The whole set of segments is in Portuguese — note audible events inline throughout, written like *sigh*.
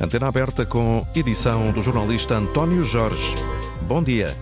Antena aberta com edição do jornalista António Jorge. Bom dia.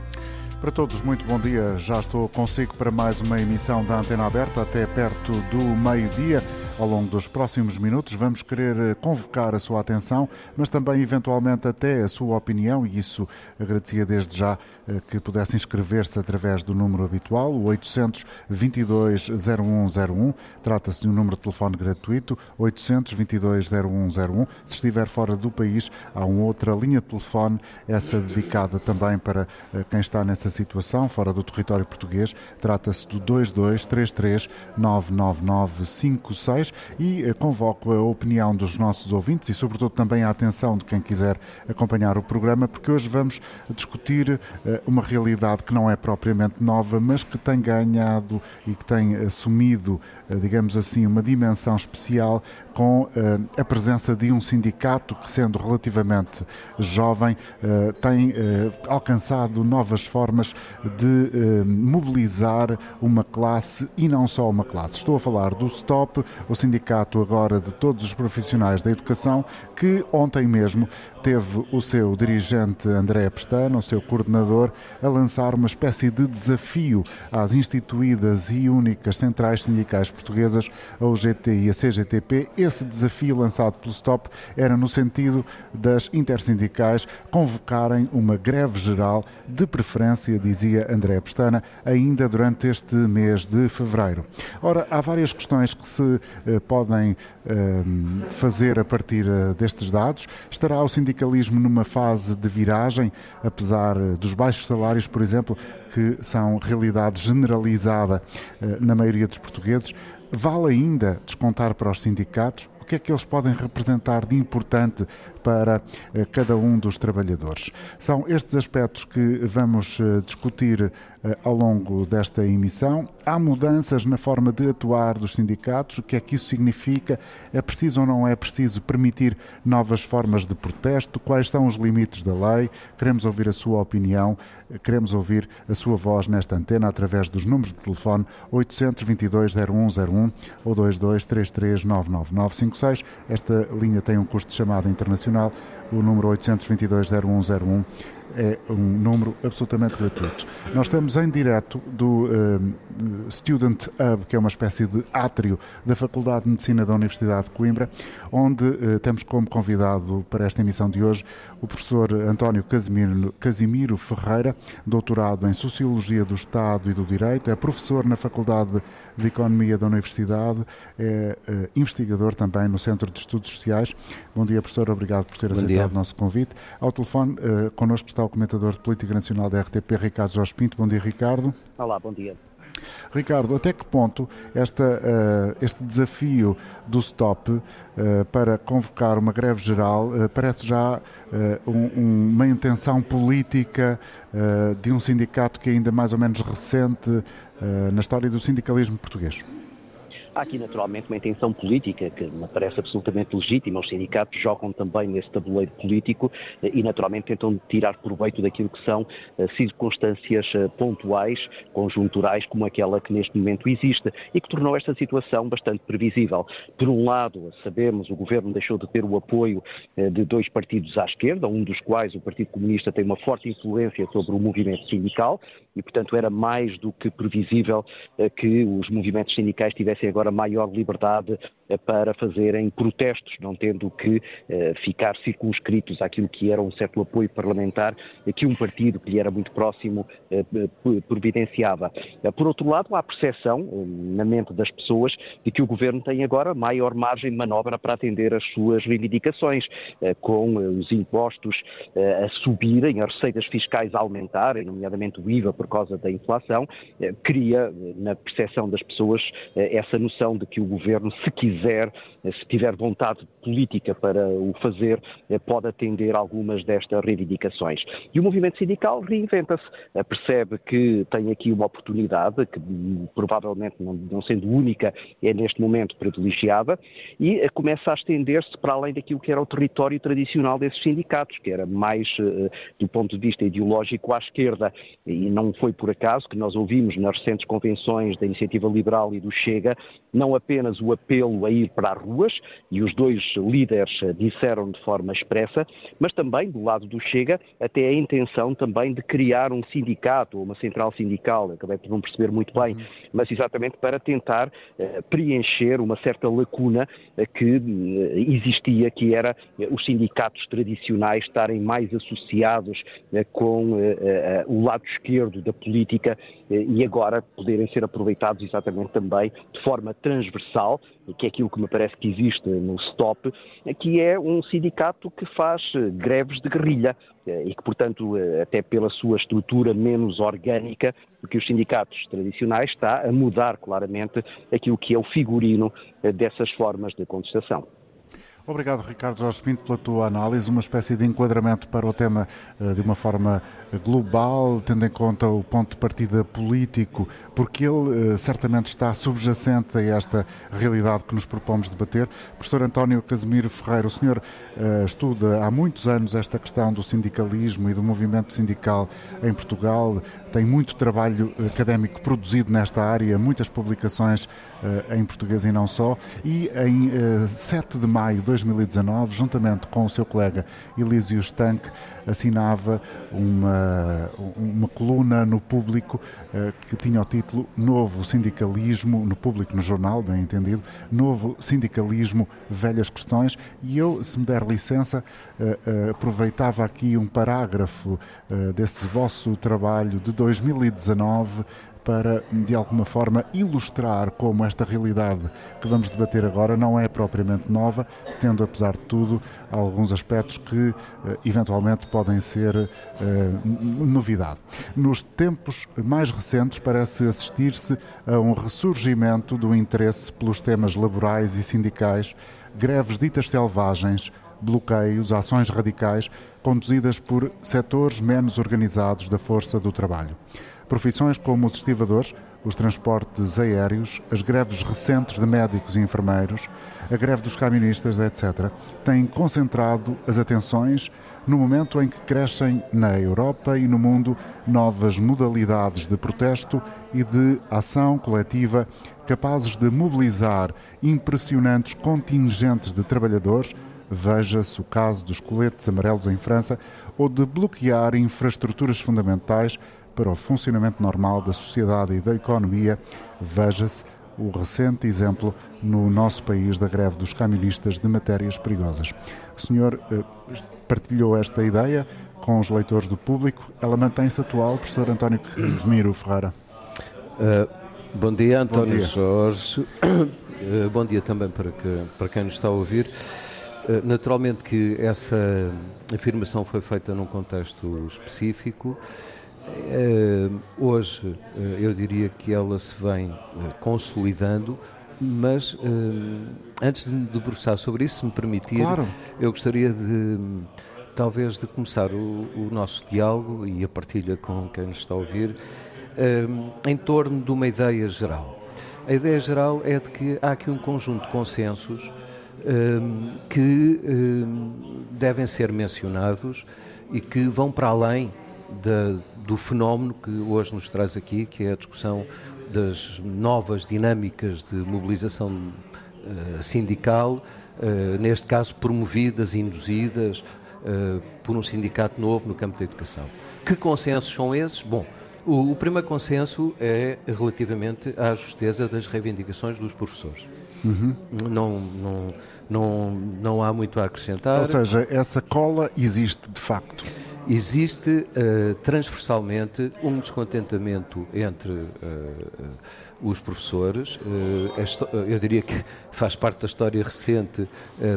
Para todos, muito bom dia. Já estou consigo para mais uma emissão da Antena Aberta até perto do meio-dia. Ao longo dos próximos minutos vamos querer eh, convocar a sua atenção, mas também eventualmente até a sua opinião, e isso agradecia desde já eh, que pudesse inscrever-se através do número habitual, o 822-0101. Trata-se de um número de telefone gratuito, 822-0101. Se estiver fora do país, há uma outra linha de telefone, essa dedicada também para eh, quem está nessa situação, fora do território português. Trata-se do 2233 99956 e eh, convoco a opinião dos nossos ouvintes e, sobretudo, também a atenção de quem quiser acompanhar o programa, porque hoje vamos discutir eh, uma realidade que não é propriamente nova, mas que tem ganhado e que tem assumido, eh, digamos assim, uma dimensão especial com a presença de um sindicato que, sendo relativamente jovem, tem alcançado novas formas de mobilizar uma classe e não só uma classe. Estou a falar do STOP, o sindicato agora de todos os profissionais da educação, que ontem mesmo teve o seu dirigente André Pestana, o seu coordenador, a lançar uma espécie de desafio às instituídas e únicas centrais sindicais portuguesas, a UGT e a CGTP. Esse desafio lançado pelo STOP era no sentido das intersindicais convocarem uma greve geral, de preferência, dizia André Pestana, ainda durante este mês de fevereiro. Ora, há várias questões que se eh, podem eh, fazer a partir eh, destes dados. Estará o sindicalismo numa fase de viragem, apesar dos baixos salários, por exemplo, que são realidade generalizada na maioria dos portugueses. Vale ainda descontar para os sindicatos? O que é que eles podem representar de importante para cada um dos trabalhadores? São estes aspectos que vamos discutir ao longo desta emissão. Há mudanças na forma de atuar dos sindicatos, o que é que isso significa? É preciso ou não é preciso permitir novas formas de protesto? Quais são os limites da lei? Queremos ouvir a sua opinião, queremos ouvir a sua voz nesta antena através dos números de telefone 822-0101 ou 2233-99956. Esta linha tem um custo de chamada internacional, o número 822-0101 é um número absolutamente gratuito. Nós estamos em direto do uh, Student Hub, que é uma espécie de átrio da Faculdade de Medicina da Universidade de Coimbra, onde uh, temos como convidado para esta emissão de hoje o professor António Casimiro, Casimiro Ferreira, doutorado em Sociologia do Estado e do Direito, é professor na Faculdade de Economia da Universidade, é uh, investigador também no Centro de Estudos Sociais. Bom dia, professor, obrigado por ter Bom aceitado dia. o nosso convite. Ao telefone, uh, connosco está o comentador de Política Nacional da RTP, Ricardo Jorge Pinto. Bom dia, Ricardo. Olá, bom dia. Ricardo, até que ponto esta, uh, este desafio do STOP uh, para convocar uma greve geral uh, parece já um, uma intenção política de um sindicato que é ainda mais ou menos recente na história do sindicalismo português? Há aqui, naturalmente, uma intenção política que me parece absolutamente legítima. Os sindicatos jogam também nesse tabuleiro político eh, e, naturalmente, tentam tirar proveito daquilo que são eh, circunstâncias eh, pontuais, conjunturais, como aquela que neste momento existe e que tornou esta situação bastante previsível. Por um lado, sabemos, o governo deixou de ter o apoio de dois partidos à esquerda, um dos quais, o Partido Comunista, tem uma forte influência sobre o movimento sindical e, portanto, era mais do que previsível que os movimentos sindicais tivessem agora maior liberdade eh, para fazerem protestos, não tendo que eh, ficar circunscritos àquilo que era um certo apoio parlamentar que um partido que lhe era muito próximo eh, providenciava. Por outro lado, há a percepção na mente das pessoas de que o governo tem agora maior margem de manobra para atender as suas reivindicações, com os impostos a subirem, as receitas fiscais a aumentarem, nomeadamente o IVA por causa da inflação, cria na percepção das pessoas essa noção de que o governo, se quiser, se tiver vontade política para o fazer, eh, pode atender algumas destas reivindicações. E o movimento sindical reinventa-se, eh, percebe que tem aqui uma oportunidade, que hum, provavelmente, não, sendo única, é neste momento privilegiada, e eh, começa a estender-se para além daquilo que era o território tradicional desses sindicatos, que era mais, do ponto de vista ideológico, à esquerda. E não foi por acaso que nós ouvimos nas recentes convenções da Iniciativa Liberal e do Chega não apenas o apelo a ir para as ruas, e os dois líderes disseram de forma expressa, mas também, do lado do Chega, até a intenção também de criar um sindicato ou uma central sindical, acabei por não perceber muito bem, uhum. mas exatamente para tentar uh, preencher uma certa lacuna uh, que uh, existia, que era os sindicatos tradicionais estarem mais associados com o lado esquerdo da política e agora poderem ser aproveitados exatamente também de forma transversal, que é aquilo que me parece que existe no STOP, que é um sindicato que faz greves de guerrilha e que, portanto, até pela sua estrutura menos orgânica do que os sindicatos tradicionais, está a mudar claramente aquilo que é o figurino dessas formas de contestação. Obrigado, Ricardo Jorge Pinto, pela tua análise, uma espécie de enquadramento para o tema eh, de uma forma global, tendo em conta o ponto de partida político, porque ele eh, certamente está subjacente a esta realidade que nos propomos debater. Professor António Casimiro Ferreira, o senhor eh, estuda há muitos anos esta questão do sindicalismo e do movimento sindical em Portugal, tem muito trabalho académico produzido nesta área, muitas publicações em português e não só, e em 7 de maio de 2019, juntamente com o seu colega Elísio Stank, assinava uma, uma coluna no público uh, que tinha o título Novo Sindicalismo, no público, no jornal, bem entendido, Novo Sindicalismo, Velhas Questões, e eu, se me der licença, uh, uh, aproveitava aqui um parágrafo desse vosso trabalho de 2019 para, de alguma forma, ilustrar como esta realidade que vamos debater agora não é propriamente nova, tendo, apesar de tudo, alguns aspectos que eh, eventualmente podem ser eh, novidade. Nos tempos mais recentes, parece assistir-se a um ressurgimento do interesse pelos temas laborais e sindicais, greves ditas selvagens, bloqueios, ações radicais conduzidas por setores menos organizados da força do trabalho. Profissões como os estivadores, os transportes aéreos, as greves recentes de médicos e enfermeiros, a greve dos camionistas, etc., têm concentrado as atenções no momento em que crescem na Europa e no mundo novas modalidades de protesto e de ação coletiva capazes de mobilizar impressionantes contingentes de trabalhadores, veja-se o caso dos coletes amarelos em França, ou de bloquear infraestruturas fundamentais para o funcionamento normal da sociedade e da economia, veja-se o recente exemplo no nosso país da greve dos camionistas de matérias perigosas. O senhor eh, partilhou esta ideia com os leitores do público. Ela mantém-se atual, professor António Casimiro Ferreira. Uh, bom dia, António bom dia. Jorge. Uh, *coughs* bom dia também para, que, para quem nos está a ouvir. Uh, naturalmente que essa afirmação foi feita num contexto específico. Uh, hoje uh, eu diria que ela se vem uh, consolidando, mas antes de me debruçar sobre isso, se me permitir, claro. eu gostaria de talvez de começar o, o, nosso diálogo e a partilha com quem nos está a ouvir em torno de uma ideia geral. A ideia geral é de que há aqui um conjunto de consensos que devem ser mencionados e que vão para além do fenómeno que hoje nos traz aqui, que é a discussão das novas dinâmicas de mobilização uh, sindical, uh, neste caso promovidas induzidas uh, por um sindicato novo no campo da educação. Que consensos são esses? Bom, o, o primeiro consenso é relativamente à justeza das reivindicações dos professores. Uhum. Não, não, não, não há muito a acrescentar. Ou seja, essa cola existe de facto existe uh, transversalmente um descontentamento entre uh, os professores. Uh, eu diria que faz parte da história recente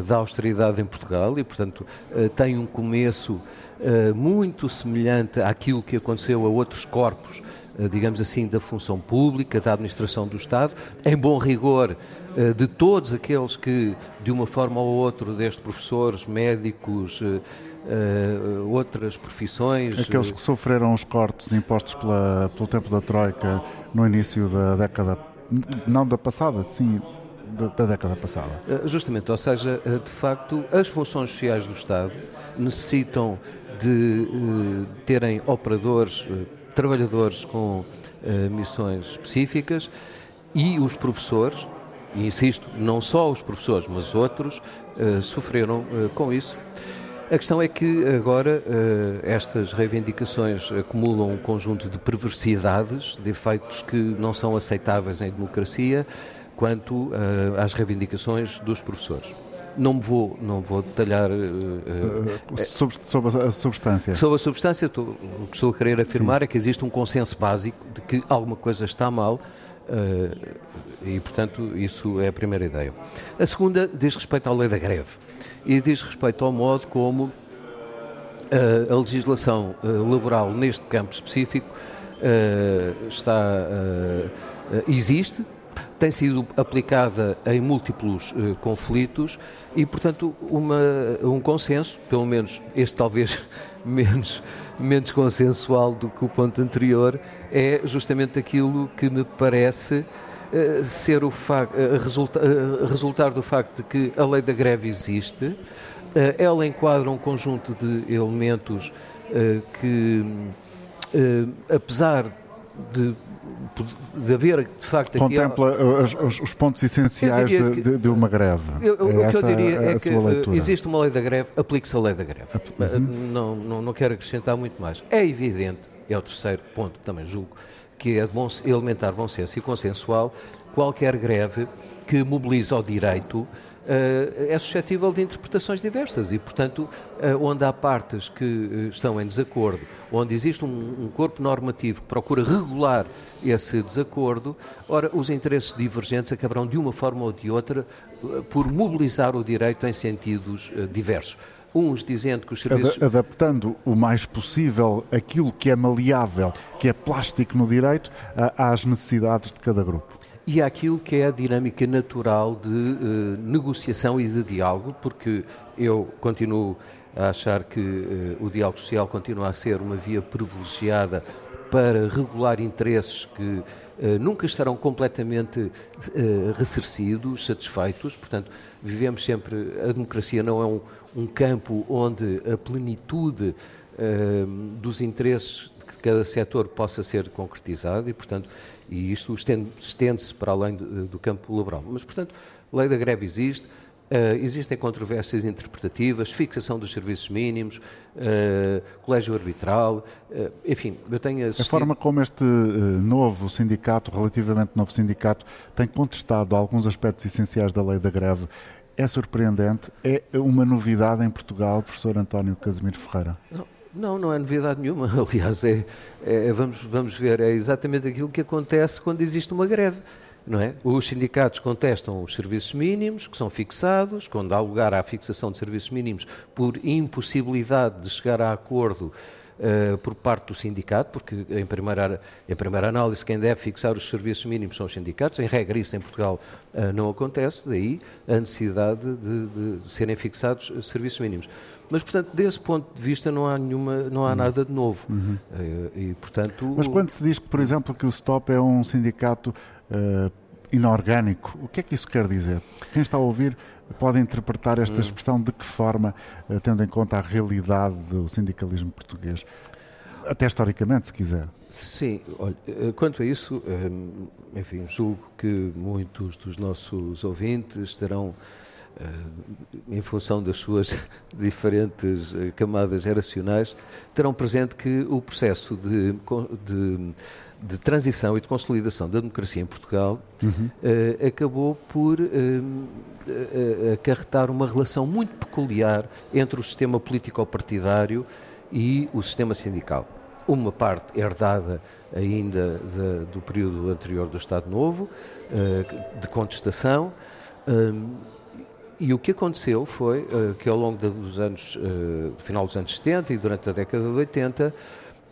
da austeridade em Portugal e, portanto, tem um começo muito semelhante àquilo que aconteceu a outros corpos digamos assim, da função pública, da administração do Estado, em bom rigor de todos aqueles que, de uma forma ou outra, desde professores, médicos, uh, outras profissões. Aqueles eh, que sofreram os cortes impostos pela, pelo tempo da Troika no início da década, não da passada, sim, da, da década passada. Uh, justamente, ou seja, uh, de facto, as funções sociais do Estado necessitam de terem operadores, trabalhadores com missões específicas e os professores e insisto, não só os professores, mas outros sofreram com isso. A questão é que agora estas reivindicações acumulam um conjunto de perversidades, de efeitos que não são aceitáveis em democracia, quanto às reivindicações dos professores. Não me vou, não vou detalhar. Uh, sobre, sobre, a substância. Sobre a substância, o que estou a querer afirmar Sim. é que existe um consenso básico de que alguma coisa está mal uh, e, portanto, isso é a primeira ideia. A segunda diz respeito à lei da greve e diz respeito ao modo como uh, a legislação laboral neste campo específico está, existe tem sido aplicada em múltiplos uh, conflitos e, portanto, uma, um consenso, pelo menos este talvez *laughs* menos, menos consensual do que o ponto anterior, é justamente aquilo que me parece uh, ser o facto, uh, resulta, resultar do facto de que a lei da greve existe, ela enquadra um conjunto de elementos que, apesar de de haver, de facto, Contempla aqui, os, os, pontos essenciais de, de, de, uma greve. Eu, é o que eu diria é que existe uma lei da greve, aplique-se a lei da greve. Uhum. Não, não, não quero acrescentar muito mais. É evidente, é o terceiro ponto que também julgo, que é elementar bom senso e consensual, qualquer greve que mobiliza o direito eh, é suscetível de interpretações diversas e, portanto, eh, onde há partes que eh, estão em desacordo, onde existe um, corpo normativo que procura regular esse desacordo, ora, os interesses divergentes acabarão de uma forma ou de outra por mobilizar o direito em sentidos diversos. Uns dizendo que os serviços. Adaptando o mais possível aquilo que é maleável, que é plástico no direito, às necessidades de cada grupo e àquilo que é a dinâmica natural de uh, negociação e de diálogo, porque eu continuo a achar que uh, o diálogo social continua a ser uma via privilegiada para regular interesses que nunca estarão completamente ressarcidos, satisfeitos. Portanto, vivemos sempre. A democracia não é um, um campo onde a plenitude dos interesses de cada setor possa ser concretizado e, portanto, e isto estende-se para além do, do, campo laboral. Mas, portanto, a lei da greve existe, uh, existem controvérsias interpretativas, fixação dos serviços mínimos, uh, colégio arbitral, uh, enfim, eu tenho assistido... A forma como este novo sindicato, relativamente novo sindicato, tem contestado alguns aspectos essenciais da lei da greve é surpreendente, é uma novidade em Portugal, professor António Casimiro Ferreira? Não. Não, não é novidade nenhuma. *laughs* Aliás, é, é, vamos, vamos ver, é exatamente aquilo que acontece quando existe uma greve. Não é? Os sindicatos contestam os serviços mínimos que são fixados, quando há lugar à fixação de serviços mínimos por impossibilidade de chegar a acordo uh, por parte do sindicato, porque em primeira, em primeira análise quem deve fixar os serviços mínimos são os sindicatos. Em regra, isso em Portugal uh, não acontece, daí a necessidade de, de serem fixados serviços mínimos. Mas, portanto, desse ponto de vista não há, nenhuma, não há uhum. nada de novo. Uhum. Eh, e, portanto... Mas quando se diz, que, por exemplo, que o STOP é um sindicato uh, inorgânico, o que é que isso quer dizer? Quem está a ouvir pode interpretar esta uhum. expressão de que forma, uh, tendo em conta a realidade do sindicalismo português? Até historicamente, se quiser. Sim, olha, quanto a isso, enfim, julgo que muitos dos nossos ouvintes terão eh, em função das suas *laughs* diferentes eh, camadas geracionais, terão presente que o processo de, de, de transição e de consolidação da democracia em Portugal uhum. uh, acabou por uh, uh, acarretar uma relação muito peculiar entre o sistema político-partidário e o sistema sindical. Uma parte herdada ainda de, do período anterior do Estado Novo, de contestação, e o que aconteceu foi uh, que ao longo dos anos, uh, final dos anos 70 e durante a década de 80,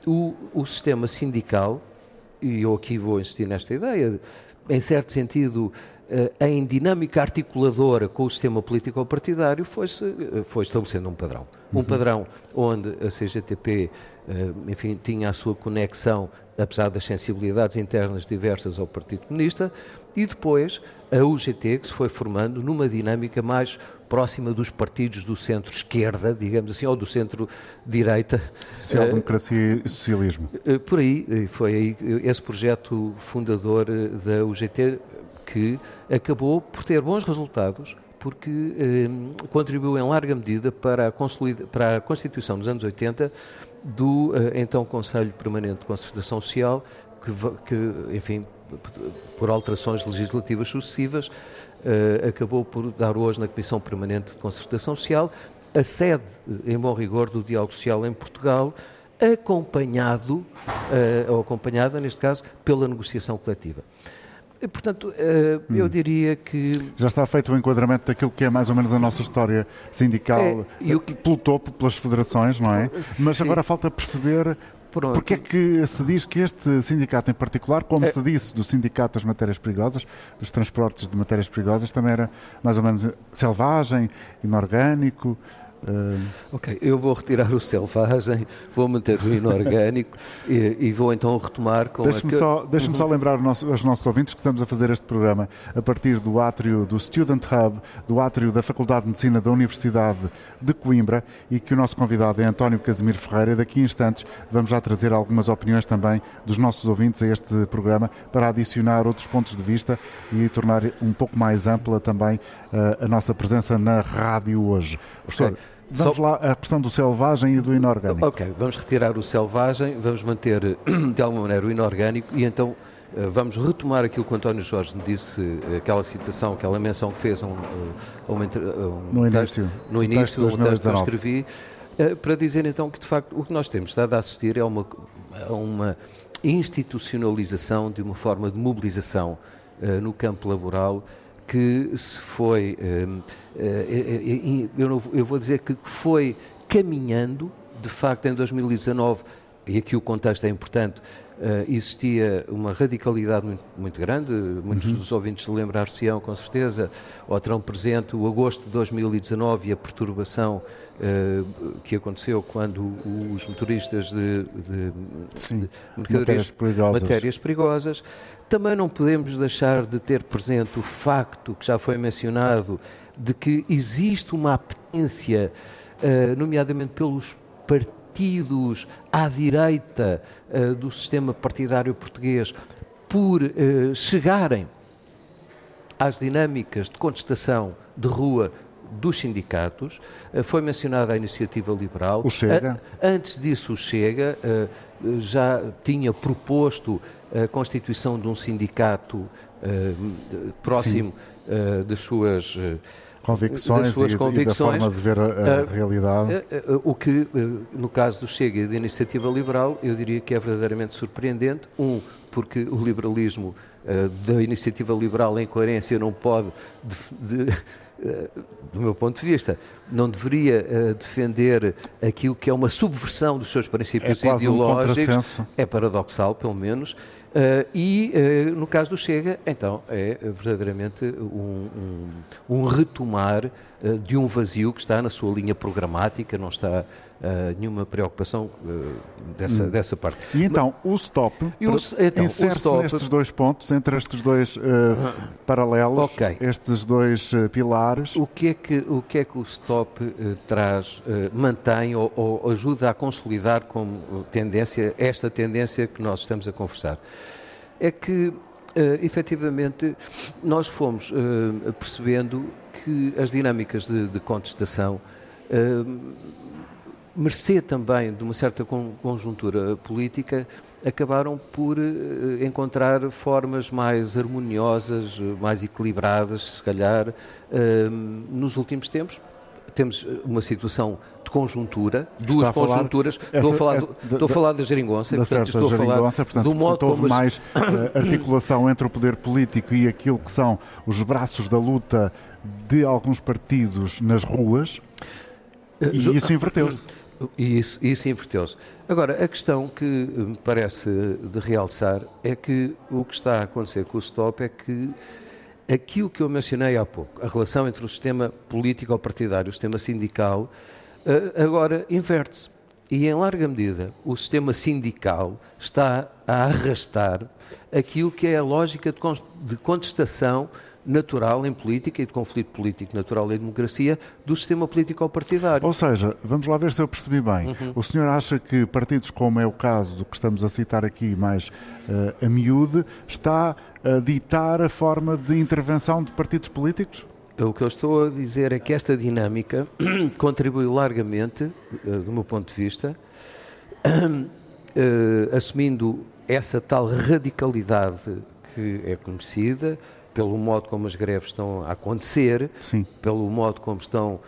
o, o sistema sindical, e eu aqui vou insistir nesta ideia, em certo sentido, uh, em dinâmica articuladora com o sistema político-partidário, foi, foi estabelecendo um padrão. Um uhum. padrão onde a CGTP, enfim, tinha a sua conexão, apesar das sensibilidades internas diversas ao Partido Comunista, e depois a UGT, que se foi formando numa dinâmica mais próxima dos partidos do centro-esquerda, digamos assim, ou do centro-direita. Social-democracia e socialismo. Eh, por aí, foi aí esse projeto fundador eh, da UGT, que acabou por ter bons resultados porque eh, contribuiu em larga medida para a, para a constituição nos anos 80 do eh, então Conselho Permanente de Concertação Social, que, que enfim, por alterações legislativas sucessivas, eh, acabou por dar hoje na Comissão Permanente de Concertação Social a sede, em bom rigor, do diálogo social em Portugal, acompanhado, eh, ou acompanhada, neste caso, pela negociação coletiva. E, portanto, eh, eu hum. diria que. Já está feito o enquadramento daquilo que é mais ou menos a nossa história sindical é, eu... pelo topo, pelas federações, não é? Mas Sim. agora falta perceber Pronto. Porque é que se diz que este sindicato em particular, como é... se disse do sindicato das matérias perigosas, dos transportes de matérias perigosas, também era mais ou menos selvagem, inorgânico, Uh... Ok, eu vou retirar o selvagem, vou manter o inorgânico e, e, vou então retomar com Deixe-me só, deixe uhum. só lembrar nosso, aos nossos ouvintes que estamos a fazer este programa a partir do átrio do Student Hub, do átrio da Faculdade de Medicina da Universidade de Coimbra e que o nosso convidado é António Casimiro Ferreira. Daqui a instantes vamos já trazer algumas opiniões também dos nossos ouvintes a este programa para adicionar outros pontos de vista e tornar um pouco mais ampla também uh, a nossa presença na rádio hoje. Professor, okay. Vamos Só... lá à questão do selvagem e do inorgânico. Ok, vamos retirar o selvagem, vamos manter *clears throat* de alguma maneira o inorgânico e então eh, vamos retomar aquilo que o António Jorge me disse, eh, aquela citação, aquela menção que fez um, um, um no texto, início, no início, um texto que eu escrevi, para dizer então que de facto o que nós temos estado a assistir é uma, uma institucionalização de uma forma de mobilização uh, no campo laboral que se foi, eh, eh, eh, eu vou dizer que foi caminhando, de facto, em 2019, e aqui o contexto é importante, existia uma radicalidade muito, muito grande, muitos uhum. dos ouvintes lembrar-se-ão, com certeza, ou terão presente o agosto de 2019 e a perturbação que aconteceu quando os motoristas de, de, Sim, de matérias perigosas, matérias perigosas também não podemos deixar de ter presente o facto, que já foi mencionado, de que existe uma apetência, uh, nomeadamente pelos partidos à direita uh, do sistema partidário português, por uh, chegarem às dinâmicas de contestação de rua dos sindicatos, foi mencionada a iniciativa liberal. O Chega. Antes disso, o Chega já tinha proposto a constituição de um sindicato próximo das suas convicções, das suas e, convicções e da forma de ver a, a uh, realidade. o que, no caso do Chega e da Iniciativa Liberal, eu diria que é verdadeiramente surpreendente. Um, porque o liberalismo da Iniciativa Liberal, em coerência, não pode, de, de, do meu ponto de vista, não deveria defender aquilo que é uma subversão dos seus princípios é ideológicos. Um é paradoxal, pelo menos. Uh, e, uh, no caso do Chega, então, é verdadeiramente um, um, um retomar uh, de um vazio que está na sua linha programática, não está nenhuma preocupação dessa, hum. dessa parte. E então, o stop então, insere-se nestes dois pontos, entre estes dois paralelos, okay. estes dois pilares. O que, é que, o que é que o stop traz, mantém ou, ou ajuda a consolidar como tendência, esta tendência que nós estamos a conversar? é que, uh, efetivamente, nós fomos uh, percebendo que as dinâmicas de, de contestação, uh, mercê também de uma certa conjuntura política, acabaram por uh, encontrar formas mais harmoniosas, mais equilibradas, se calhar, uh, nos últimos tempos. Temos uma situação de conjuntura, duas conjunturas. Essa, estou, a falar, essa, do, estou a falar da geringonça, da portanto, estou a falar portanto, do modo houve como... mais uh, *coughs* articulação entre o poder político e aquilo que são os braços da luta de alguns partidos nas ruas, e isso inverteu-se. *coughs* E isso, isso inverteu-se. Agora, a questão que me parece de realçar é que o que está a acontecer com o stop é que aquilo que eu mencionei há pouco, a relação entre o sistema político ou partidário, o sistema sindical, eh, agora inverte-se. E, em larga medida, o sistema sindical está a arrastar aquilo que é a lógica de contestação natural em política e de conflito político natural em democracia do sistema político ao partidário. Ou seja, vamos lá ver se eu percebi bem. Uhum. O senhor acha que partidos como é o caso do que estamos a citar aqui mais uh, a miúde, está a ditar a forma de intervenção de partidos políticos? O que eu estou a dizer é que esta dinâmica *clears throat* contribui largamente, uh, do meu ponto de vista, uh, *clears throat* assumindo essa tal radicalidade que é conhecida, pelo modo como as greves estão a acontecer, Sim. pelo modo como estão,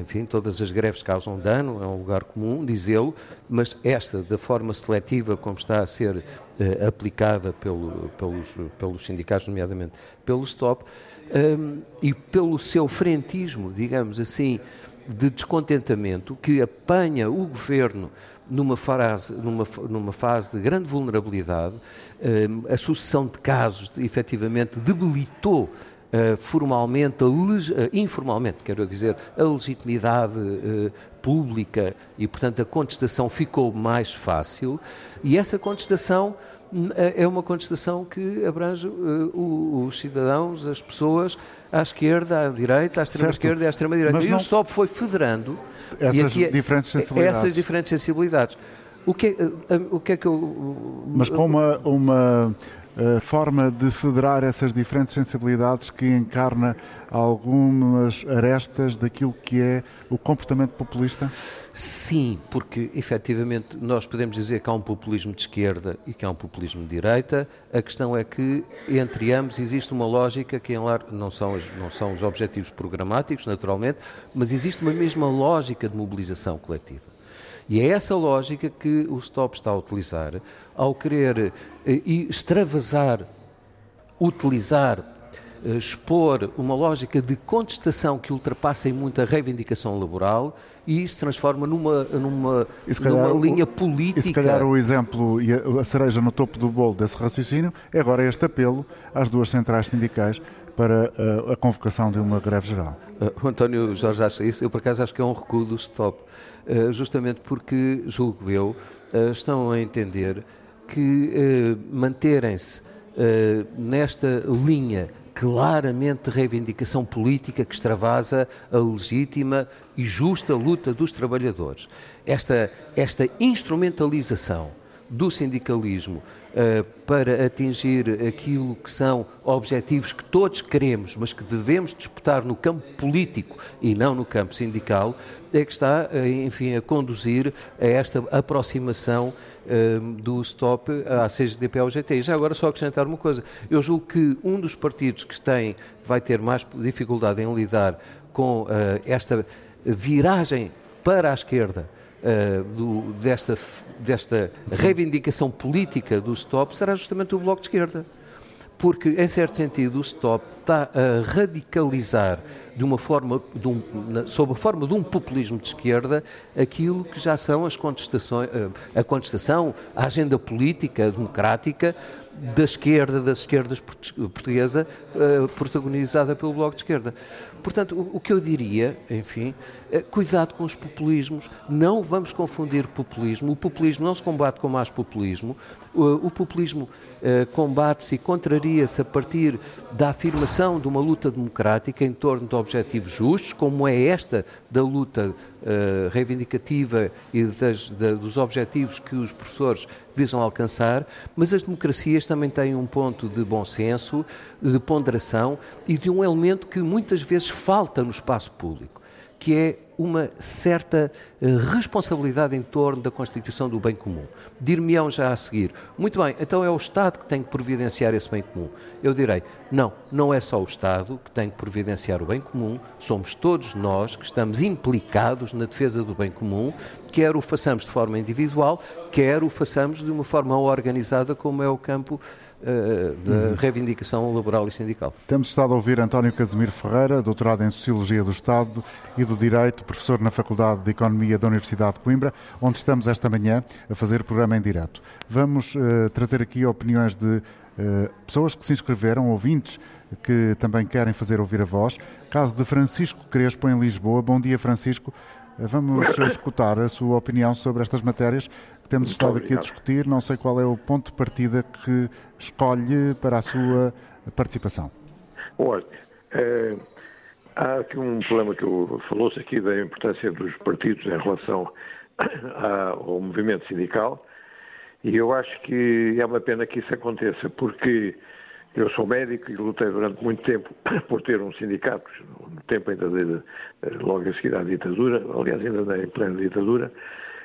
enfim, todas as greves causam dano, é um lugar comum dizê-lo, mas esta, da forma seletiva como está a ser uh, aplicada pelo, pelos, pelos sindicatos, nomeadamente pelo STOP, um, ehm, e pelo seu frentismo, digamos assim, de descontentamento que apanha o governo numa fase, numa, numa fase de grande vulnerabilidade, uh, a sucessão de casos efetivamente debilitou uh, formalmente, uh, informalmente, quero dizer, a legitimidade pública e, portanto, a contestação ficou mais fácil. E essa contestação hum, é uma contestação que abrange os cidadãos, as pessoas, à esquerda, à direita, à extrema-esquerda e à extrema-direita. E o STOP foi federando essas aqui, é diferentes sensibilidades. Essas diferentes sensibilidades. O que, é, o que é que eu. Mas com uma, uma forma de federar essas diferentes sensibilidades que encarna algumas arestas daquilo que é o comportamento populista? Sim, porque efetivamente nós podemos dizer que há um populismo de esquerda e que há um populismo de direita. A questão é que entre ambos existe uma lógica que em lar... não, são, não são os objetivos programáticos, naturalmente, mas existe uma mesma lógica de mobilização coletiva. E é essa lógica que o Stop está a utilizar ao querer eh, extravasar, utilizar, eh, expor uma lógica de contestação que ultrapassa em muito a reivindicação laboral e se transforma numa, numa, calhar, numa linha política. E se calhar o exemplo e a cereja no topo do bolo desse raciocínio é agora este apelo às duas centrais sindicais para a, eh, a convocação de uma greve geral. O António Jorge acha isso, eu por acaso acho que é um recuo do stop. Eh, justamente porque, julgo eu, eh, estão a entender que eh, manterem-se nesta linha claramente reivindicação política que extravasa a legítima e justa luta dos trabalhadores. Esta, esta instrumentalização do sindicalismo uh, para atingir aquilo que são objetivos que todos queremos, mas que devemos disputar no campo político e não no campo sindical, é que está, uh, enfim, a conduzir a esta aproximação uh, do STOP à CGDP ao GT. E já agora só acrescentar uma coisa. Eu julgo que um dos partidos que tem, vai ter mais dificuldade em lidar com esta viragem para a esquerda uh, do, desta, desta reivindicação política do stop será justamente o Bloco de Esquerda. Porque, em certo sentido, o stop está a radicalizar de uma forma, de um, sob a forma de um populismo de esquerda, aquilo que já são as contestações, eh, a contestação, a agenda política democrática da esquerda, das esquerdas portuguesa, uh, protagonizada pelo Bloco de Esquerda. Portanto, o, que eu diria, enfim, é cuidado com os populismos, não vamos confundir populismo. O populismo não se combate com mais populismo, o, populismo combate-se e contraria-se a partir da afirmação de uma luta democrática em torno de objetivos justos, como é esta da luta uh, reivindicativa e das, da, dos objetivos que os professores visam alcançar, mas as democracias também têm um ponto de bom senso, de ponderação e de um elemento que muitas vezes falta no espaço público, que é uma certa eh, responsabilidade em torno da constituição do bem comum. Dir-me-ão já a seguir, muito bem, então é o Estado que tem que providenciar esse bem comum. Eu direi, não, não é só o Estado que tem que providenciar o bem comum, somos todos nós que estamos implicados na defesa do bem comum, quer o façamos de forma individual, quer o façamos de uma forma organizada, como é o campo da uhum. reivindicação laboral e sindical. Temos estado a ouvir António Casimiro Ferreira, doutorado em Sociologia do Estado e do Direito, professor na Faculdade de Economia da Universidade de Coimbra, onde estamos esta manhã a fazer o programa em direto. Vamos uh, trazer aqui opiniões de uh, pessoas que se inscreveram, ouvintes que também querem fazer ouvir a voz. Caso de Francisco Crespo, em Lisboa. Bom dia, Francisco. Vamos escutar a sua opinião sobre estas matérias que temos Muito estado obrigado. aqui a discutir. Não sei qual é o ponto de partida que escolhe para a sua participação. Olha, é, há aqui um problema que falou-se aqui da importância dos partidos em relação *coughs* ao movimento sindical e eu acho que é uma pena que isso aconteça, porque eu sou médico e lutei durante muito tempo *coughs* por ter um sindicato, no tempo ainda de, logo a seguir à ditadura, aliás, ainda em plena ditadura,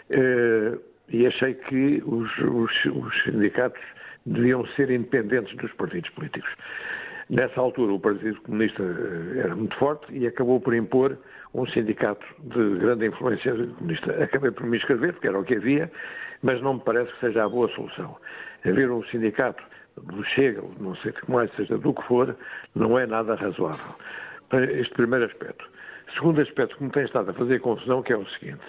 eh, e achei que os, os, os sindicatos deviam ser independentes dos partidos políticos. Nessa altura, o Partido Comunista eh, era muito forte e acabou por impor um sindicato de grande influência comunista. Acabei por me inscrever, porque era o que havia, mas não me parece que seja a boa solução. Haver um sindicato do Chega, não sei que mais seja do que for, não é nada razoável. Este primeiro aspecto. Segundo aspecto que me tem estado a fazer confusão, que é o seguinte.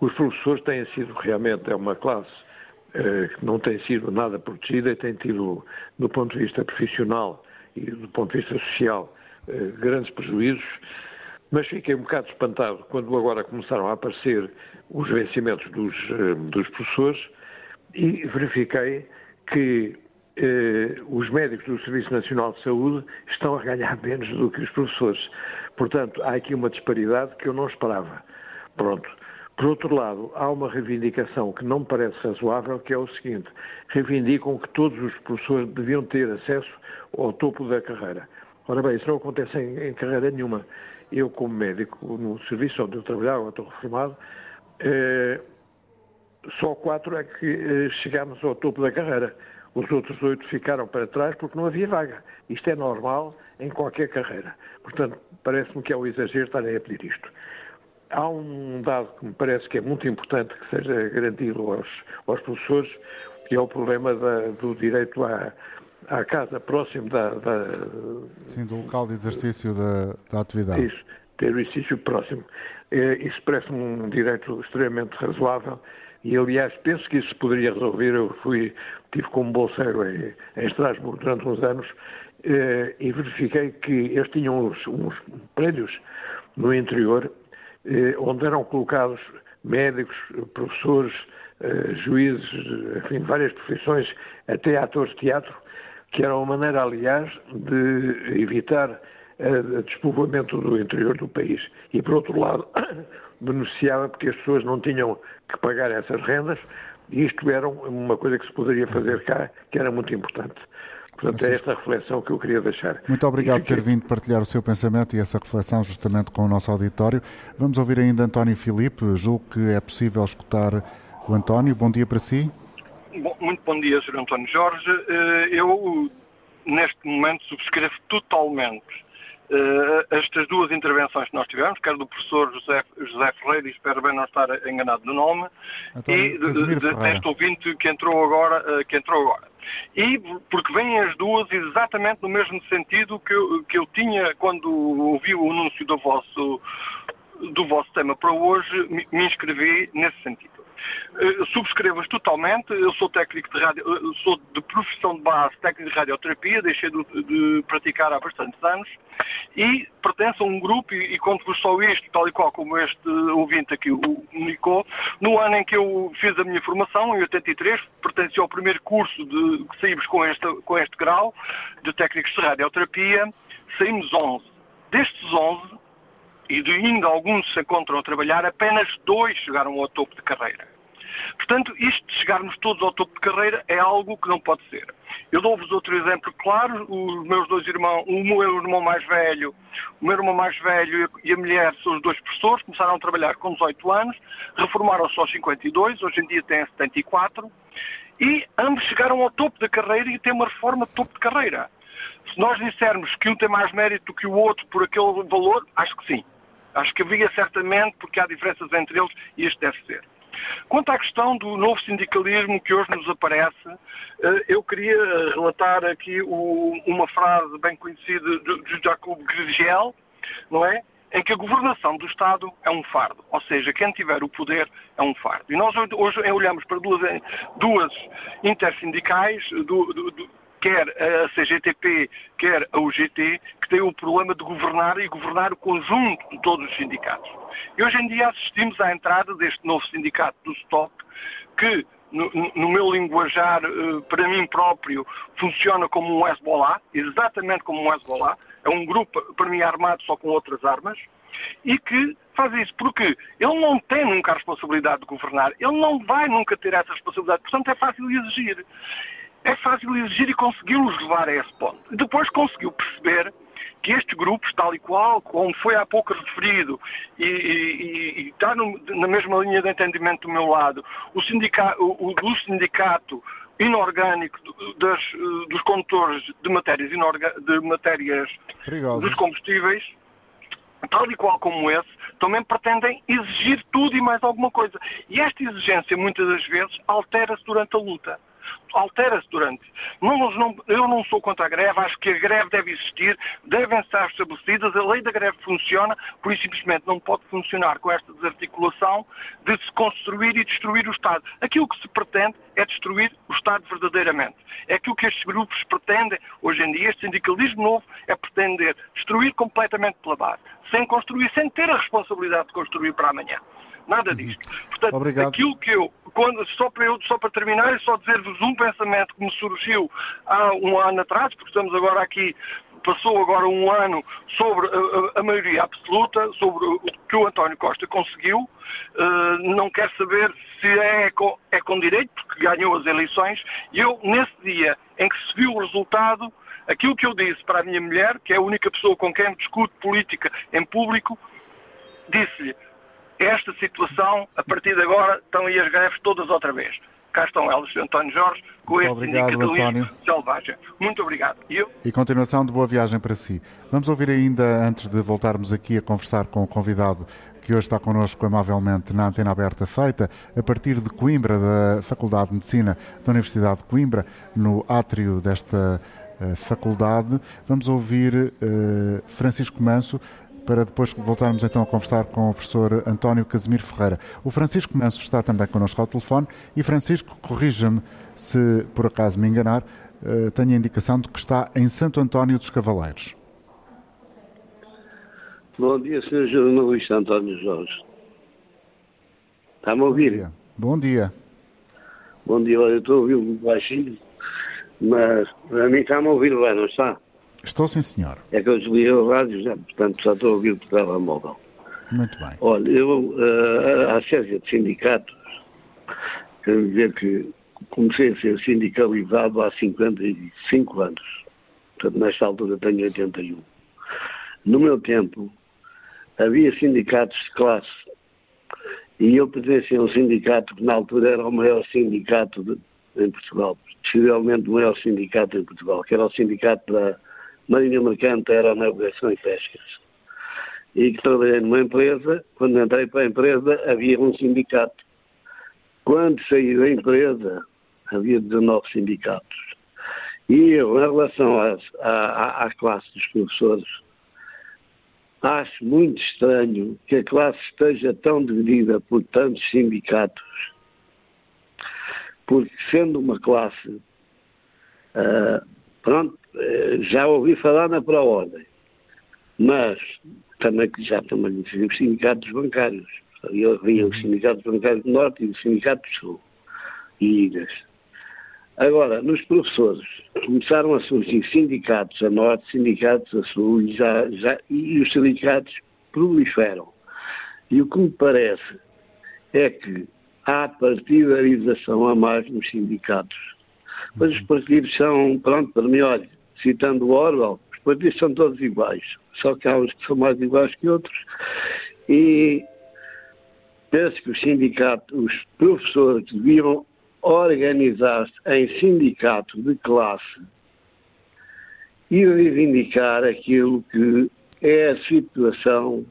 Os professores têm sido realmente, é uma classe eh, que não tem sido nada protegida e tem tido, do ponto de vista profissional e do ponto de vista social, eh, grandes prejuízos, mas fiquei um bocado espantado quando agora começaram a aparecer os vencimentos dos, eh, dos professores e verifiquei que os médicos do Serviço Nacional de Saúde estão a ganhar *laughs* menos do que os professores. Portanto, há aqui uma disparidade que eu não esperava. Pronto. Por outro lado, há uma reivindicação que não me parece razoável, que é o seguinte: reivindicam que todos os professores deviam ter acesso ao topo da carreira. Ora bem, isso não acontece em, em carreira nenhuma. Eu, como médico, no serviço onde eu trabalhava, estou reformado, eh, só quatro é que eh, chegámos ao topo da carreira. Os outros oito ficaram para trás porque não havia vaga. Isto é normal em qualquer carreira. Portanto, parece-me que é um exagero estarem a pedir isto. Há um dado que me parece que é muito importante que seja garantido aos, aos professores, que é o problema da, do direito à, à casa próximo da, da, Sim, do local de exercício da, da atividade. Isso, ter o exercício próximo. É, isso parece-me um direito extremamente razoável e, aliás, penso que isso se poderia resolver. Eu fui, tive como bolseiro em, em Estrasburgo durante uns anos eh, e verifiquei que eles tinham uns, uns prédios no interior eh, onde eram colocados médicos, professores, eh, juízes, enfim, várias profissões, até atores de teatro, que era uma maneira, aliás, de evitar o despovoamento do interior do país. E, por outro lado, *coughs* beneficiava porque as pessoas não tinham que pagar essas rendas e isto era uma coisa que se poderia fazer cá, que era muito importante. Portanto, é esta reflexão que eu queria deixar. Muito obrigado por ter vindo partilhar o seu pensamento e essa reflexão justamente com o nosso auditório. Vamos ouvir ainda António Filipe. Julgo que é possível escutar o António. Bom dia para si. Bom, muito bom dia, Sr. António Jorge. Eh, eu, neste momento, subscrevo totalmente Uh, estas duas intervenções que nós tivemos, quer do professor José, José Ferreira, e espero bem não estar enganado no nome, e deste ouvinte que entrou agora, uh, que entrou agora. E porque vêm as duas exatamente no mesmo sentido que eu, que eu tinha quando ouvi o anúncio do vosso, do vosso tema para hoje, me, inscrevi nesse sentido. Uh, subscrevo-as totalmente. Eu sou técnico de radio, uh, sou de profissão de base técnico de radioterapia, deixei de, de praticar há bastantes anos e pertenço a um grupo, e, e conto-vos só isto, tal e qual como este ouvinte aqui o comunicou, no ano em que eu fiz a minha formação, em 83, pertenci ao primeiro curso de, que saímos com este, com este grau de técnicos de radioterapia, saímos 11. Destes 11, e de ainda alguns se encontram a trabalhar, apenas dois chegaram ao topo de carreira. Portanto, isto de chegarmos todos ao topo de carreira é algo que não pode ser. Eu dou-vos outro exemplo claro. Os meus dois irmãos, o meu irmão mais velho, o meu irmão mais velho e a mulher são os dois professores, começaram a trabalhar com 18 anos, reformaram-se aos 52, hoje em dia têm 74, e ambos chegaram ao topo da carreira e têm uma reforma de topo de carreira. Se nós dissermos que um tem mais mérito que o outro por aquele valor, acho que sim. Acho que havia certamente, porque há diferenças entre eles, e este deve ser. Quanto à questão do novo sindicalismo que hoje nos aparece, eh, eu queria relatar aqui uma frase bem conhecida de Jacob Grigiel, não é? Em que a governação do Estado é um fardo, ou seja, quem tiver o poder é um fardo. E nós hoje olhamos para duas, duas intersindicais, do, quer a CGTP, quer a UGT, que têm o problema de governar e governar o conjunto de todos os sindicatos. E hoje em dia assistimos à entrada deste novo sindicato do STOP, que no, no meu linguajar, uh, para mim próprio, funciona como um Hezbollah, exatamente como um Hezbollah. É um grupo, para mim, armado só com outras armas e que faz isso. Porque ele não tem nunca a responsabilidade de governar, ele não vai nunca ter essa responsabilidade, portanto é fácil exigir. É fácil exigir e consegui-los levar a esse ponto. Depois conseguiu perceber que estes grupos, tal e qual, como foi há pouco referido, e, e, e está no, na mesma linha de entendimento do meu lado, o, sindica, o, o sindicato inorgânico das, dos condutores de matérias, inorga, de matérias dos combustíveis, tal e qual como esse, também pretendem exigir tudo e mais alguma coisa. E esta exigência, muitas das vezes, altera-se durante a luta altera-se durante. Não, não, eu não sou contra a greve, acho que a greve deve existir, devem estar estabelecidas, a lei da greve funciona, por isso simplesmente não pode funcionar com esta desarticulação de se construir e destruir o Estado. Aquilo que se pretende é destruir o Estado verdadeiramente. É aquilo que estes grupos pretendem hoje em dia, este sindicalismo novo, é pretender destruir completamente pela base, sem construir, sem ter a responsabilidade de construir para amanhã. Nada disto. Portanto, Obrigado. aquilo que eu, quando, só, para eu, só para terminar, é só dizer-vos um pensamento que me surgiu há um ano atrás, porque estamos agora aqui, passou agora um ano sobre a, a maioria absoluta, sobre o que o António Costa conseguiu. Uh, não quero saber se é com, é com direito, porque ganhou as eleições, e eu, nesse dia em que se viu o resultado, aquilo que eu disse para a minha mulher, que é a única pessoa com quem discuto política em público, disse-lhe esta situação, a partir de agora, estão aí as greves todas outra vez. Cá estão elas, António Jorge, com Muito este obrigado, António. selvagem. Muito obrigado. E eu? E continuação de boa viagem para si. Vamos ouvir ainda, antes de voltarmos aqui a conversar com o convidado que hoje está connosco amavelmente na antena aberta feita, a partir de Coimbra, da Faculdade de Medicina da Universidade de Coimbra, no átrio desta uh, faculdade, vamos ouvir uh, Francisco Manso, para depois voltarmos então a conversar com o professor António Casimiro Ferreira. O Francisco Manso está também connosco ao telefone e Francisco, corrija-me se por acaso me enganar, uh, tenho a indicação de que está em Santo António dos Cavaleiros. Bom dia, Sr. Jornalista António Jorge. Está-me a ouvir? Bom dia. Bom dia. Bom dia, olha, eu estou a ouvir baixinho, mas a mim está-me a ouvir bem, não está? Estou sim, senhor. É que eu desliguei o rádio, já, portanto já estou a ouvir o telemóvel. Muito bem. Olha, eu, uh, a Césia de sindicatos, quero dizer que comecei a ser sindicalizado há 55 anos. Portanto, nesta altura tenho 81. No meu tempo, havia sindicatos de classe. E eu pertencia a um sindicato que na altura era o maior sindicato de, em Portugal, possivelmente o maior sindicato em Portugal, que era o sindicato da Marinha Mercante, Aeronavegação e Pescas. E que trabalhei numa empresa, quando entrei para a empresa havia um sindicato. Quando saí da empresa havia 19 sindicatos. E eu, em relação às, à, à classe dos professores, acho muito estranho que a classe esteja tão dividida por tantos sindicatos, porque sendo uma classe, uh, pronto, já ouvi falar na pró-ordem, mas também que já também os sindicatos bancários. Havia os sindicatos bancários do Norte e o Sindicato do Sul e ilhas. Agora, nos professores, começaram a surgir sindicatos a norte, sindicatos a sul, e, já, já, e os sindicatos proliferam. E o que me parece é que há partidarização a mais nos sindicatos. Mas os partidos são, pronto, para mim, olha, citando o Orwell, os partidos são todos iguais, só que há uns que são mais iguais que outros. E penso que os sindicatos, os professores deviam organizar-se em sindicato de classe e reivindicar aquilo que é a situação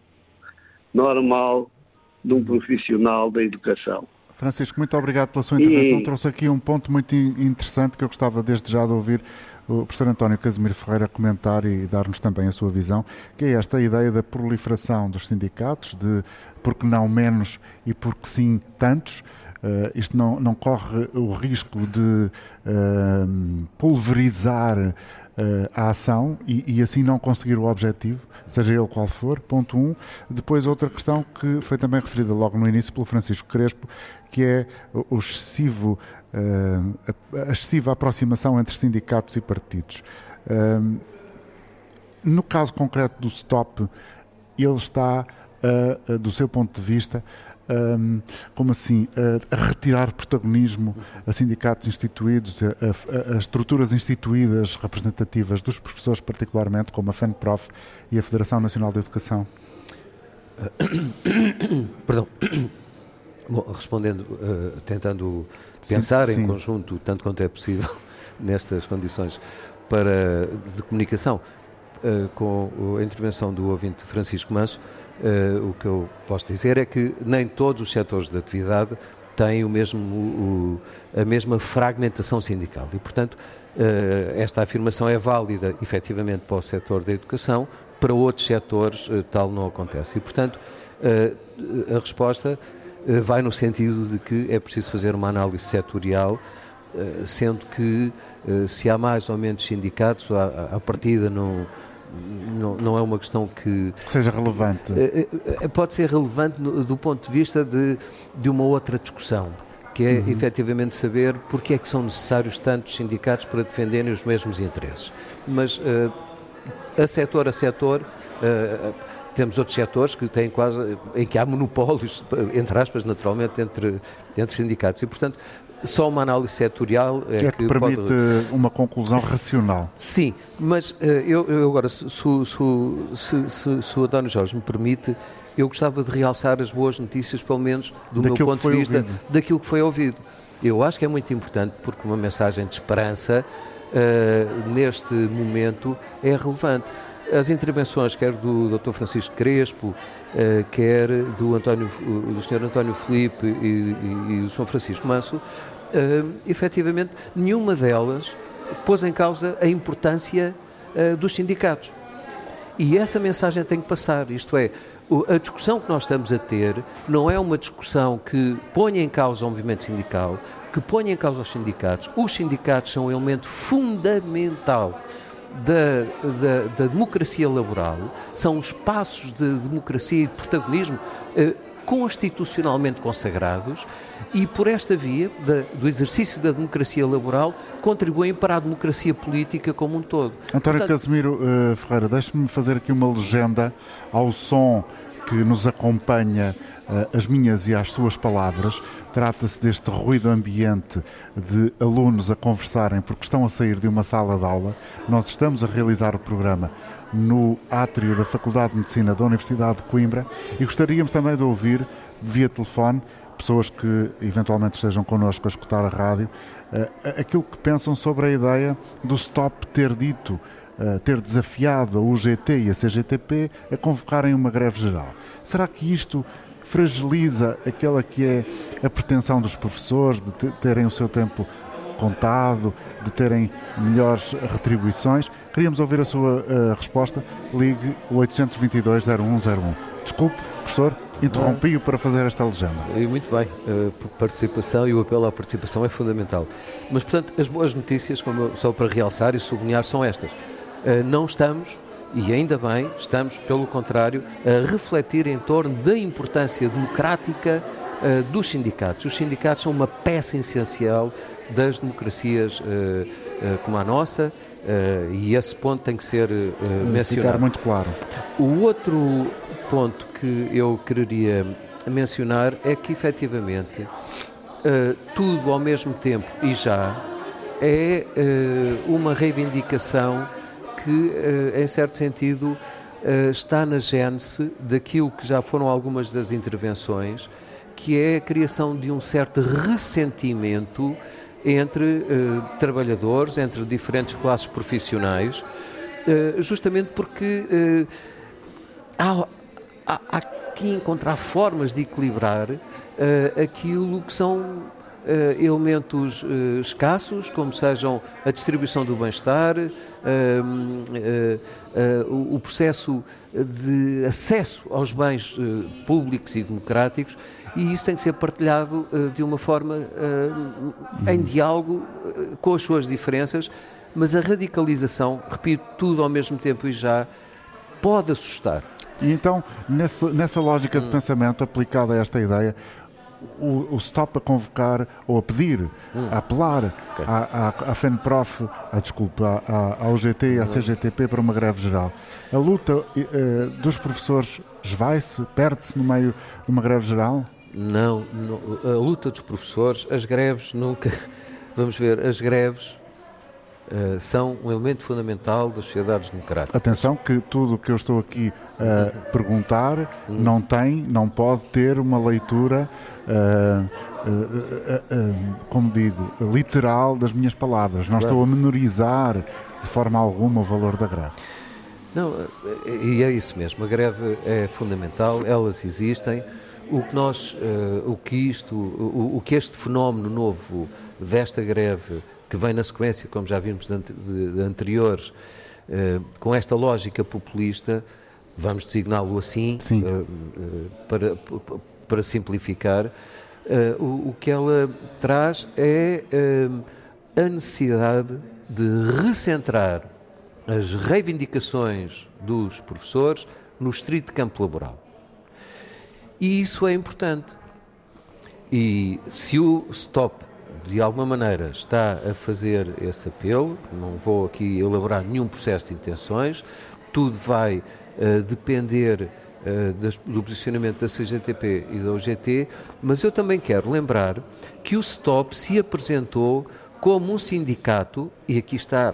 normal de um profissional da educação. Francisco, muito obrigado pela sua intervenção. E... Trouxe aqui um ponto muito interessante que eu gostava desde já de ouvir o professor António Casimiro Ferreira comentar e dar-nos também a sua visão, que é esta ideia da proliferação dos sindicatos, de porque não menos e porque sim tantos. Uh, isto não, não corre o risco de uh, pulverizar uh, a ação e, e, assim não conseguir o objetivo, seja ele qual for. Ponto 1. Um. Depois, outra questão que foi também referida logo no início pelo Francisco Crespo, que é o excessivo, a excessiva aproximação entre sindicatos e partidos. no caso concreto do STOP, ele está, do seu ponto de vista, como assim, a, a, retirar protagonismo a sindicatos instituídos, a, a, a, estruturas instituídas representativas dos professores, particularmente, como a FENPROF e a Federação Nacional de Educação? *coughs* Perdão. Bom, respondendo, uh, tentando pensar sim, sim. em conjunto, tanto quanto é possível, *laughs* nestas condições para, de comunicação, uh, com a intervenção do ouvinte Francisco Manso, Uh, o que eu posso dizer é que nem todos os setores de atividade têm o mesmo, o, a mesma fragmentação sindical e, portanto, esta afirmação é válida efetivamente para o setor da educação, para outros setores tal não acontece. E, portanto, a resposta vai no sentido de que é preciso fazer uma análise setorial, sendo que se há mais ou menos sindicatos, a, a partida não não, não é uma questão que. Seja relevante. Eh, eh, pode ser relevante do ponto de vista de, de uma outra discussão, que é uhum. efetivamente saber porque é que são necessários tantos sindicatos para defenderem os mesmos interesses. Mas uh, a setor a setor. Uh, temos outros setores que têm quase, em que há monopólios, entre aspas, naturalmente, entre, entre sindicatos. E, portanto, só uma análise setorial é, é que, que, permite pode... uma conclusão racional. Sim, mas uh, eu, eu, agora, se, se, se, se, o António Jorge me permite, eu gostava de realçar as boas notícias, pelo menos do daquilo meu ponto de vista, ouvido. daquilo que foi ouvido. Eu acho que é muito importante porque uma mensagem de esperança uh, neste momento é relevante. As intervenções, quer do Dr. Francisco Crespo, uh, quer do, António, do Sr. António Felipe e, e, e do Sr. Francisco Manso, uh, efetivamente, nenhuma delas pôs em causa a importância dos sindicatos. E essa mensagem tem que passar, isto é, a discussão que nós estamos a ter não é uma discussão que ponha em causa o movimento sindical, que ponha em causa os sindicatos. Os sindicatos são um elemento fundamental da, da, da, democracia laboral, são espaços de democracia e de protagonismo eh, constitucionalmente consagrados e, por esta via da, do exercício da democracia laboral, contribuem para a democracia política como um todo. António Portanto, Casimiro uh, Ferreira, deixe-me fazer aqui uma legenda ao som que nos acompanha as minhas e as suas palavras. Trata-se deste ruído ambiente de alunos a conversarem porque estão a sair de uma sala de aula. Nós estamos a realizar o programa no átrio da Faculdade de Medicina da Universidade de Coimbra e gostaríamos também de ouvir via telefone pessoas que eventualmente estejam connosco a escutar a rádio uh, aquilo que pensam sobre a ideia do STOP ter dito uh, ter desafiado a UGT e a CGTP a convocarem uma greve geral. Será que isto fragiliza aquela que é a pretensão dos professores de terem o seu tempo contado, de terem melhores retribuições. Queríamos ouvir a sua uh, resposta. Ligue o 822-0101. Desculpe, professor, interrompi-o para fazer esta legenda. E muito bem, a participação e o apelo à participação é fundamental. Mas, portanto, as boas notícias, como eu, só para realçar e sublinhar, são estas. Uh, não estamos e ainda bem, estamos, pelo contrário, a refletir em torno da importância democrática uh, dos sindicatos. Os sindicatos são uma peça essencial das democracias uh, uh, como a nossa e esse ponto tem que ser mencionado. Ficar muito claro. O outro ponto que eu quereria mencionar é que, efetivamente, tudo ao mesmo tempo e já é uma reivindicação que, eh, em certo sentido, eh, está na gênese daquilo que já foram algumas das intervenções, que é a criação de um certo ressentimento entre uh, trabalhadores, entre diferentes classes profissionais, justamente porque há, há, há, que encontrar formas de equilibrar aquilo que são elementos uh, escassos, como sejam a distribuição do bem-estar, uh, o processo de acesso aos bens públicos e democráticos, e isso tem que ser partilhado de uma forma em diálogo com as suas diferenças, mas a radicalização, repito, tudo ao mesmo tempo e já, pode assustar. E então, nessa, nessa lógica de hum. pensamento aplicada a esta ideia, o, o, stop a convocar ou a pedir, hum. a apelar okay. à, à, à FENPROF, a, desculpa, à, ao GT e à hum. CGTP para uma greve geral. A luta eh, dos professores esvai-se, perde-se no meio de uma greve geral? Não, não, a luta dos professores, as greves nunca. *laughs* Vamos ver, as greves uh, são um elemento fundamental das sociedades democráticas. Atenção que tudo o que eu estou aqui a uh, perguntar uhum. não tem, não pode ter uma leitura, uh, como digo, literal das minhas palavras. Não claro. estou a menorizar de forma alguma o valor da greve. Não, e é isso mesmo, a greve é fundamental, elas existem. O que nós, o que isto, o, o, que este fenómeno novo desta greve, que vem na sequência, como já vimos de, anteriores, uh, com esta lógica populista, vamos designá-lo assim, uh, para, para simplificar, o, o, que ela traz é a necessidade de recentrar as reivindicações dos professores no estrito campo laboral. E isso é importante. E se o STOP, de alguma maneira, está a fazer esse apelo, não vou aqui elaborar nenhum processo de intenções, tudo vai uh, depender uh, das, do posicionamento da CGTP e da UGT, mas eu também quero lembrar que o STOP se apresentou como um sindicato, e aqui está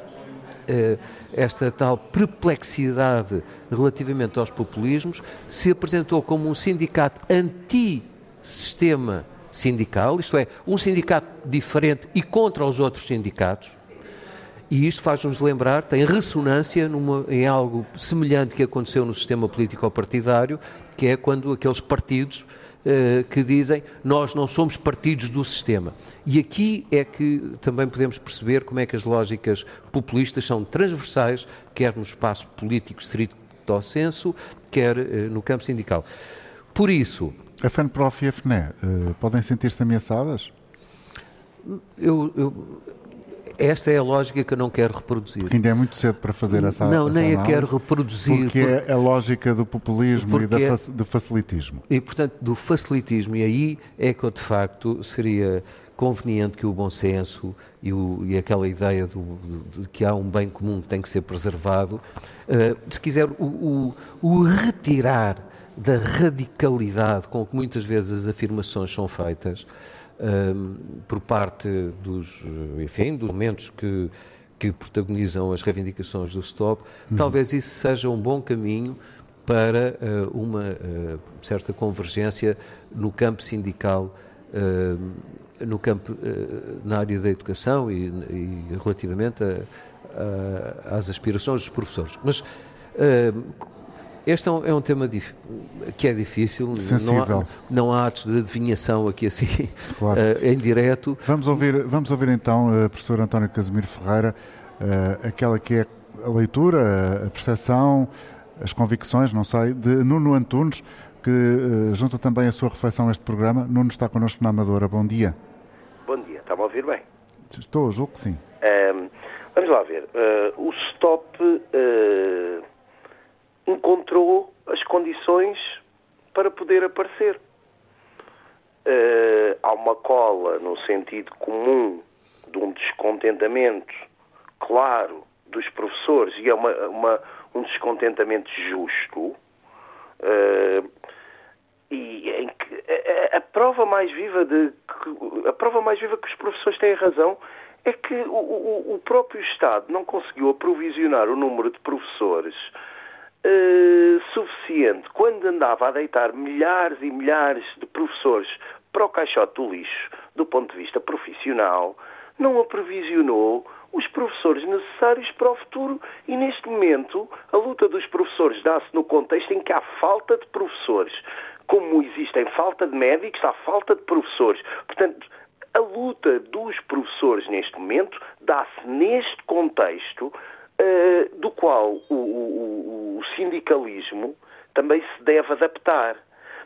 eh, esta tal perplexidade relativamente aos populismos, se apresentou como um sindicato anti-sistema sindical, isto é, um sindicato diferente e contra os outros sindicatos. E isto faz-nos lembrar, tem ressonância numa, em algo semelhante que aconteceu no sistema político-partidário, que é quando aqueles partidos eh, que dizem nós não somos partidos do sistema. E aqui é que também podemos perceber como é que as lógicas populistas são transversais, quer no espaço político estrito ao senso, quer eh, no campo sindical. Por isso. A FENPROF e a FNE uh, podem sentir-se ameaçadas? Eu, eu, esta é a lógica que eu não quero reproduzir. Ainda é muito cedo para fazer essa Não, essa nem a quero reproduzir. Porque, porque é a lógica do populismo e é, do facilitismo. E, portanto, do facilitismo. E aí é que, de facto, seria conveniente que o bom senso e, o, e aquela ideia do, de que há um bem comum que tem que ser preservado, uh, se quiser, o, o, o retirar da radicalidade com que muitas vezes as afirmações são feitas, por parte dos, enfim, dos momentos que, que protagonizam as reivindicações do STOP, uhum. talvez isso seja um bom caminho para uh, uma uh, certa convergência no campo sindical, uh, no campo, na área da educação e, e relativamente a, a, às aspirações dos professores. Mas este é um, é um tema que é difícil, não há, não há, atos de adivinhação aqui assim, claro. uh, em direto. Vamos ouvir, vamos ouvir então, uh, professor António Casimiro Ferreira, uh, aquela que é a leitura, a percepção, as convicções, não sei, de Nuno Antunes, que uh, junta também a sua reflexão a este programa. Nuno está connosco na Amadora. Bom dia. Bom dia. Está-me a ouvir bem? Estou, julgo que sim. Um, vamos lá ver. o stop encontrou as condições para poder aparecer. Uh, há uma cola no sentido comum de um descontentamento claro dos professores e é uma, uma um descontentamento justo. Uh, e em que a, a, prova mais viva de que, a prova mais viva que os professores têm razão é que o, o, o próprio Estado não conseguiu aprovisionar o número de professores uh, suficiente quando andava a deitar milhares e milhares de professores para o caixote do lixo, do ponto de vista profissional, não aprovisionou os professores necessários para o futuro e neste momento a luta dos professores dá-se no contexto em que há falta de professores. Como existem falta de médicos, há falta de professores. Portanto, a luta dos professores neste momento dá-se neste contexto uh, do qual o, o, o, sindicalismo também se deve adaptar.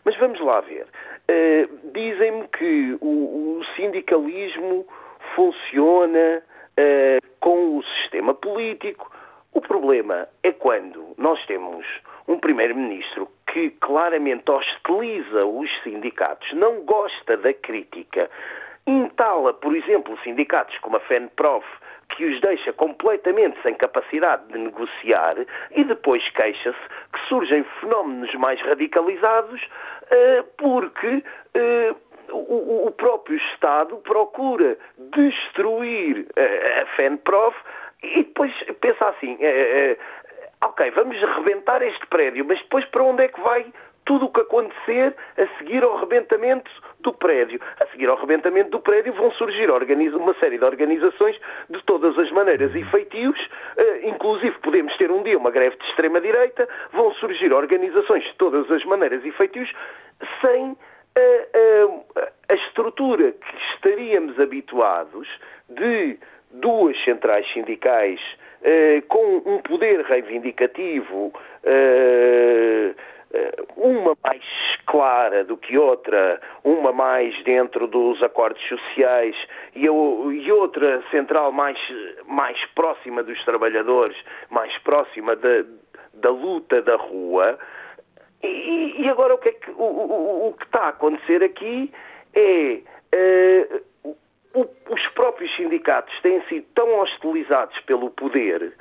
Mas vamos lá ver. Uh, Dizem-me que o, o, sindicalismo funciona uh, com o sistema político. O problema é quando nós temos um primeiro-ministro que claramente hostiliza os sindicatos, não gosta da crítica, entala, por exemplo, sindicatos como a FENPROF, que os deixa completamente sem capacidade de negociar e depois queixa-se que surgem fenómenos mais radicalizados uh, porque uh, o, o, próprio Estado procura destruir uh, a FENPROF e depois pensa assim, ok, vamos rebentar este prédio, mas depois para onde é que vai tudo o que acontecer a seguir ao rebentamento do prédio. A seguir ao rebentamento do prédio vão surgir uma série de organizações de todas as maneiras e feitios, eh, inclusive podemos ter um dia uma greve de extrema-direita, vão surgir organizações de todas as maneiras e feitios sem a, a, a estrutura que estaríamos habituados de duas centrais sindicais uh, com um poder reivindicativo uh, eh, uma mais clara do que outra, uma mais dentro dos acordos sociais e, outra central mais, mais próxima dos trabalhadores, mais próxima da, da luta da rua. E, e agora o que, é que, o, o, o, que está a acontecer aqui é. Uh, os próprios sindicatos têm sido tão hostilizados pelo poder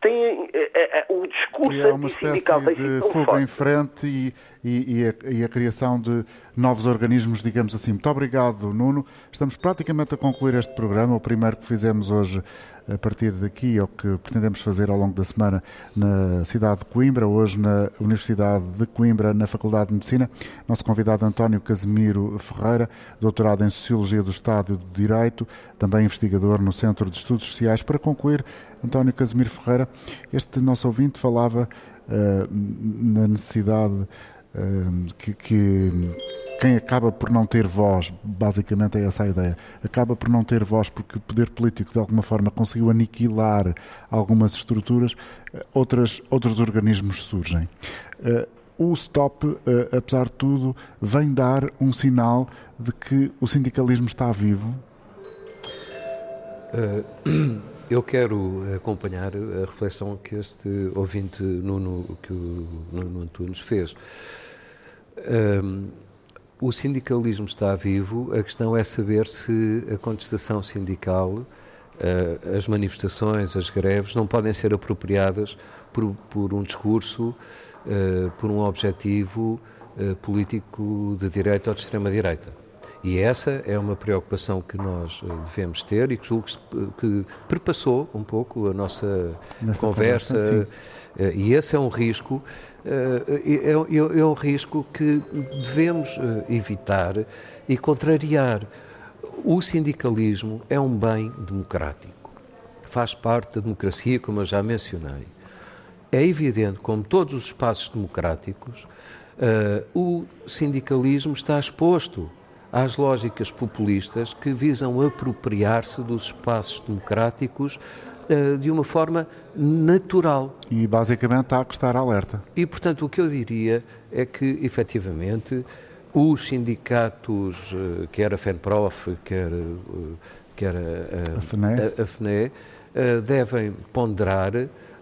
tem é, é, o discurso é uma espécie de fuga forte. em frente e, e, e, a, e, a, criação de novos organismos, digamos assim. Muito obrigado, Nuno. Estamos praticamente a concluir este programa, o primeiro que fizemos hoje a partir daqui, ou que pretendemos fazer ao longo da semana na cidade de Coimbra, hoje na Universidade de Coimbra, na Faculdade de Medicina. Nosso convidado António Casimiro Ferreira, doutorado em Sociologia do Estado e do Direito, também investigador no Centro de Estudos Sociais. Para concluir, António Casimiro Ferreira, este nosso ouvinte falava uh, na necessidade uh, que, que quem acaba por não ter voz, basicamente é essa a ideia, acaba por não ter voz porque o poder político de alguma forma conseguiu aniquilar algumas estruturas, eh, outras, outros organismos surgem. O STOP, apesar de tudo, vem dar um sinal de que o sindicalismo está vivo? *clears throat* Eu quero acompanhar a reflexão que este ouvinte Nuno, que o Nuno Antunes fez. O sindicalismo está vivo, a questão é saber se a contestação sindical, uh, as manifestações, as greves, não podem ser apropriadas por, por um discurso, uh, por um objetivo uh, político de direita ou de extrema-direita. E essa é uma preocupação que nós eh, devemos ter e que julgo que perpassou um pouco a nossa Nesta conversa. conversa eh, e esse é um risco, eh, é, é, é um risco que devemos evitar e contrariar. O sindicalismo é um bem democrático, faz parte da democracia, como eu já mencionei. É evidente, como todos os espaços democráticos, o sindicalismo está exposto às lógicas populistas que visam apropriar-se dos espaços democráticos de uma forma natural. E basicamente há que estar alerta. E portanto o que eu diria é que efetivamente os sindicatos, uh, quer a FENPROF, quer, uh, quer a, a, FNE, a, a FNE devem ponderar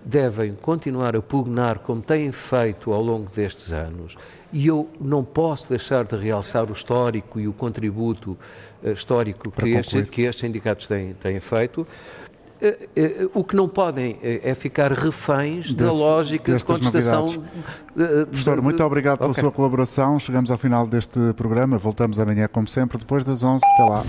devem continuar a pugnar como têm feito ao longo destes anos e eu não posso deixar de realçar o histórico e o contributo histórico que, este, que, estes sindicatos têm, têm feito. Uh, uh, o que não podem é ficar reféns Des, da lógica de contestação. Professor, muito obrigado okay. pela sua colaboração. Chegamos ao final deste programa. Voltamos amanhã, como sempre, depois das 11. Até lá.